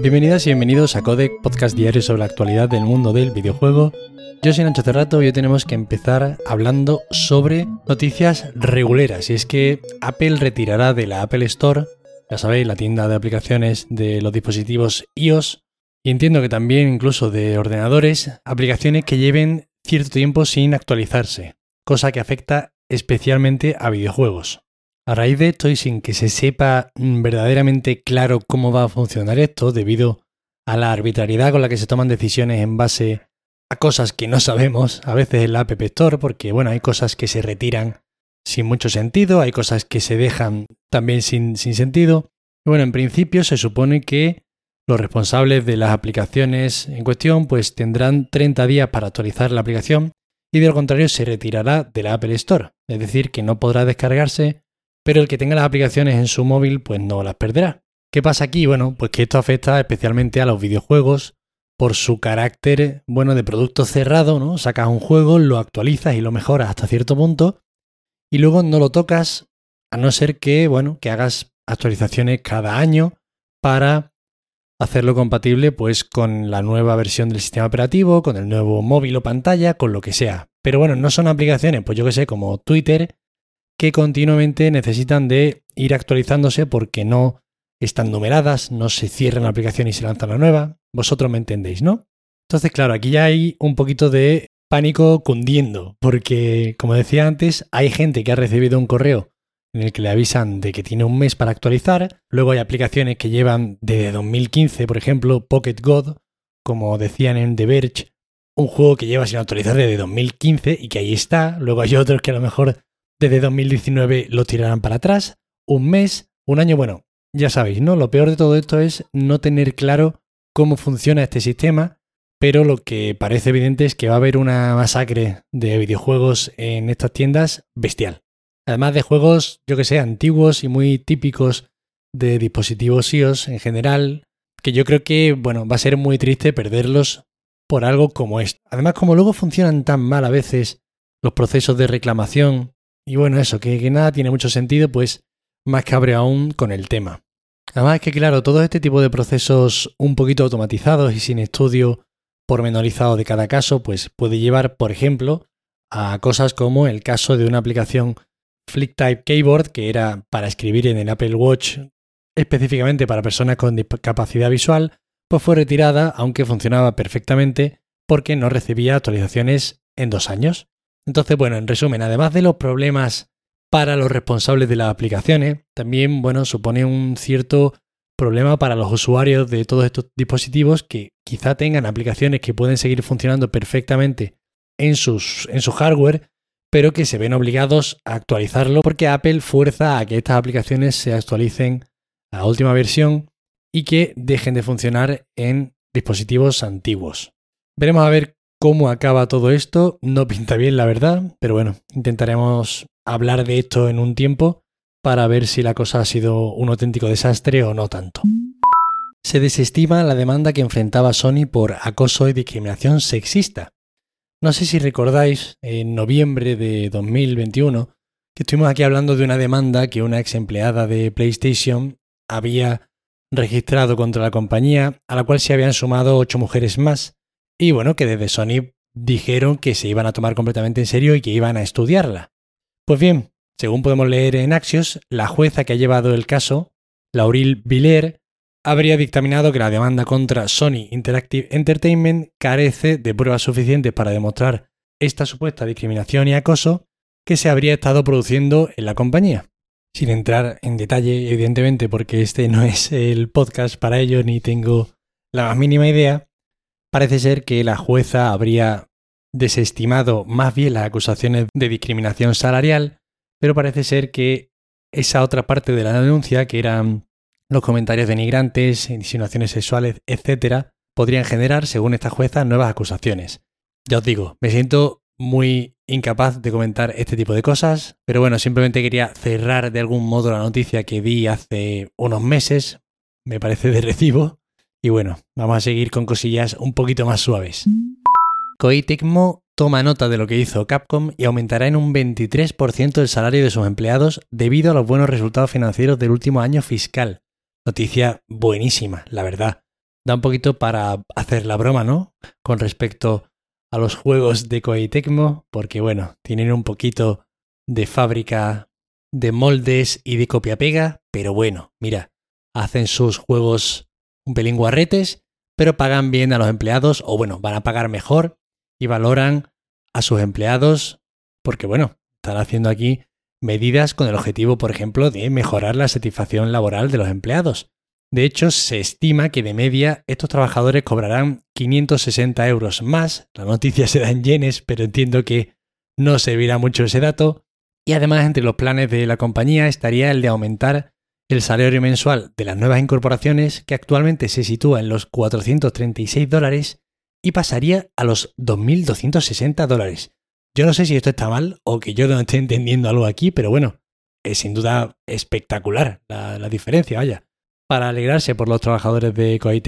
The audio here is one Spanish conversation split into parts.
Bienvenidas y bienvenidos a Codec, podcast diario sobre la actualidad del mundo del videojuego. Yo soy Nacho Cerrato y hoy tenemos que empezar hablando sobre noticias reguleras. Y es que Apple retirará de la Apple Store, ya sabéis, la tienda de aplicaciones de los dispositivos iOS, y entiendo que también incluso de ordenadores, aplicaciones que lleven cierto tiempo sin actualizarse, cosa que afecta especialmente a videojuegos. A raíz de esto y sin que se sepa verdaderamente claro cómo va a funcionar esto, debido a la arbitrariedad con la que se toman decisiones en base a cosas que no sabemos, a veces en la App Store, porque bueno, hay cosas que se retiran sin mucho sentido, hay cosas que se dejan también sin, sin sentido. Bueno, en principio se supone que los responsables de las aplicaciones en cuestión pues tendrán 30 días para actualizar la aplicación y de lo contrario se retirará de la Apple Store, es decir, que no podrá descargarse, pero el que tenga las aplicaciones en su móvil pues no las perderá. ¿Qué pasa aquí? Bueno, pues que esto afecta especialmente a los videojuegos por su carácter, bueno, de producto cerrado, ¿no? Sacas un juego, lo actualizas y lo mejoras hasta cierto punto y luego no lo tocas a no ser que, bueno, que hagas actualizaciones cada año para hacerlo compatible pues con la nueva versión del sistema operativo, con el nuevo móvil o pantalla, con lo que sea. Pero bueno, no son aplicaciones, pues yo que sé, como Twitter, que continuamente necesitan de ir actualizándose porque no están numeradas, no se cierran la aplicación y se lanza la nueva. Vosotros me entendéis, ¿no? Entonces, claro, aquí ya hay un poquito de pánico cundiendo, porque, como decía antes, hay gente que ha recibido un correo en el que le avisan de que tiene un mes para actualizar. Luego hay aplicaciones que llevan desde 2015, por ejemplo, Pocket God, como decían en The Verge, un juego que lleva sin actualizar desde 2015 y que ahí está. Luego hay otros que a lo mejor desde 2019 lo tirarán para atrás. Un mes, un año, bueno, ya sabéis, ¿no? Lo peor de todo esto es no tener claro cómo funciona este sistema, pero lo que parece evidente es que va a haber una masacre de videojuegos en estas tiendas bestial. Además de juegos, yo que sé, antiguos y muy típicos de dispositivos iOS en general, que yo creo que, bueno, va a ser muy triste perderlos por algo como esto. Además, como luego funcionan tan mal a veces los procesos de reclamación, y bueno, eso, que, nada tiene mucho sentido, pues más cabre aún con el tema. Además es que, claro, todo este tipo de procesos un poquito automatizados y sin estudio pormenorizado de cada caso, pues puede llevar, por ejemplo, a cosas como el caso de una aplicación FlickType Keyboard, que era para escribir en el Apple Watch específicamente para personas con discapacidad visual, pues fue retirada, aunque funcionaba perfectamente, porque no recibía actualizaciones en dos años. Entonces, bueno, en resumen, además de los problemas para los responsables de las aplicaciones, también, bueno, supone un cierto problema para los usuarios de todos estos dispositivos que quizá tengan aplicaciones que pueden seguir funcionando perfectamente en, sus, en su hardware, pero que se ven obligados a actualizarlo porque Apple fuerza a que estas aplicaciones se actualicen a la última versión y que dejen de funcionar en dispositivos antiguos. Veremos a ver cómo acaba todo esto. No pinta bien, la verdad, pero bueno, intentaremos hablar de esto en un tiempo para ver si la cosa ha sido un auténtico desastre o no tanto. Se desestima la demanda que enfrentaba Sony por acoso y discriminación sexista. No sé si recordáis, en noviembre de 2021, que estuvimos aquí hablando de una demanda que una ex empleada de PlayStation había registrado contra la compañía, a la cual se habían sumado ocho mujeres más, y bueno, que desde Sony dijeron que se iban a tomar completamente en serio y que iban a estudiarla. Pues bien, según podemos leer en Axios, la jueza que ha llevado el caso, Lauril Viller, habría dictaminado que la demanda contra Sony Interactive Entertainment carece de pruebas suficientes para demostrar esta supuesta discriminación y acoso que se habría estado produciendo en la compañía. Sin entrar en detalle, evidentemente, porque este no es el podcast para ello ni tengo la más mínima idea, parece ser que la jueza habría desestimado más bien las acusaciones de discriminación salarial, pero parece ser que esa otra parte de la denuncia, que eran los comentarios denigrantes, insinuaciones sexuales, etc., podrían generar, según esta jueza, nuevas acusaciones. Ya os digo, me siento muy incapaz de comentar este tipo de cosas, pero bueno, simplemente quería cerrar de algún modo la noticia que vi hace unos meses, me parece de recibo, y bueno, vamos a seguir con cosillas un poquito más suaves. Koei Tecmo toma nota de lo que hizo Capcom y aumentará en un 23% el salario de sus empleados debido a los buenos resultados financieros del último año fiscal. Noticia buenísima, la verdad. da un poquito para hacer la broma, ¿no? Con respecto a los juegos de Koei Tecmo, porque bueno, tienen un poquito de fábrica de moldes y de copia-pega, pero bueno, mira, hacen sus juegos un pelín guarretes, pero pagan bien a los empleados, o bueno, van a pagar mejor y valoran a sus empleados, porque bueno, están haciendo aquí medidas con el objetivo, por ejemplo, de mejorar la satisfacción laboral de los empleados. De hecho, se estima que de media estos trabajadores cobrarán 560 euros más. La noticia se da en yenes, pero entiendo que no servirá mucho ese dato. Y además, entre los planes de la compañía estaría el de aumentar el salario mensual de las nuevas incorporaciones, que actualmente se sitúa en los 436 dólares, y pasaría a los 2.260 dólares. Yo no sé si esto está mal o que yo no esté entendiendo algo aquí, pero bueno, es sin duda espectacular la, diferencia, vaya para alegrarse por los trabajadores de Koei.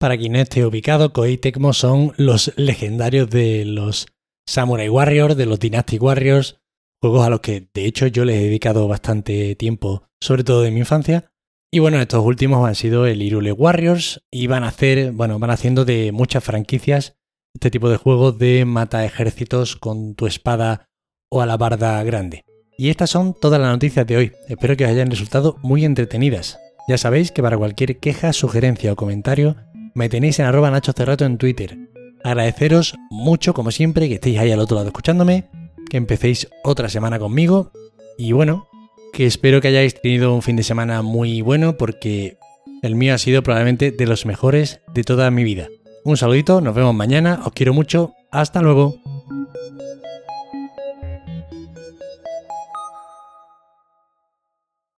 Para quien no esté ubicado, Koei son los legendarios de los Samurai Warriors, de los Dynasty Warriors, juegos a los que de hecho yo les he dedicado bastante tiempo, sobre todo de mi infancia. Y bueno, estos últimos han sido el Irule Warriors y van a hacer, bueno, van haciendo de muchas franquicias este tipo de juegos de mata ejércitos con tu espada o alabarda grande. Y estas son todas las noticias de hoy. Espero que os hayan resultado muy entretenidas. Ya sabéis que para cualquier queja, sugerencia o comentario me tenéis en arroba Nacho Cerrato en Twitter. Agradeceros mucho, como siempre, que estéis ahí al otro lado escuchándome, que empecéis otra semana conmigo y bueno, que espero que hayáis tenido un fin de semana muy bueno porque el mío ha sido probablemente de los mejores de toda mi vida. Un saludito, nos vemos mañana, os quiero mucho, hasta luego.